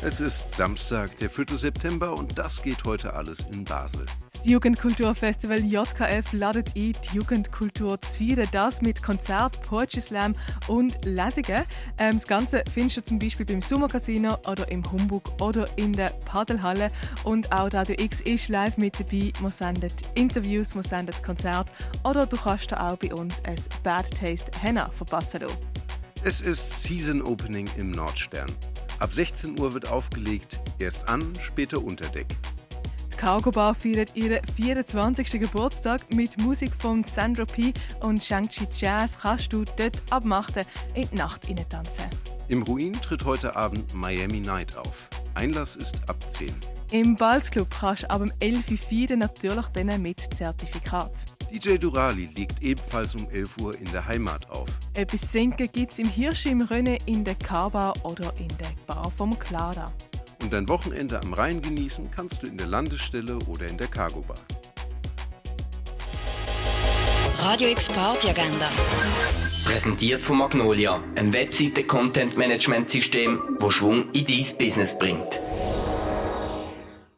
Es ist Samstag, der 4. September und das geht heute alles in Basel. Das Jugendkulturfestival JKF ladet ein, die Jugendkultur zu feiern. Das mit Konzert, Poetry Slam und Lesungen. Ähm, das Ganze findest du zum Beispiel beim Sommercasino oder im Humbug oder in der Paddelhalle. Und auch Radio X ist live mit dabei. Wir senden Interviews, wir senden Konzerte oder du kannst auch bei uns ein Bad Taste Henna verpassen. Es ist Season Opening im Nordstern. Ab 16 Uhr wird aufgelegt, erst an, später unter Deck. Die Cargo Bar feiert ihren 24. Geburtstag mit Musik von Sandro P. und Shang-Chi Jazz kannst du dort ab 8 in die Nacht tanzen. Im Ruin tritt heute Abend Miami Night auf. Einlass ist ab 10. Im Balz Club kannst du ab 11 Uhr feiern, natürlich dann mit Zertifikat. DJ Durali liegt ebenfalls um 11 Uhr in der Heimat auf. Etwas Senken gibt es im Hirsch im Rönne, in der K-Bar oder in der Bar vom Clara. Und dein Wochenende am Rhein genießen kannst du in der Landesstelle oder in der Cargo Bar. Radio X Party Agenda. Präsentiert von Magnolia, einem Webseite-Content-Management-System, wo Schwung in dein Business bringt.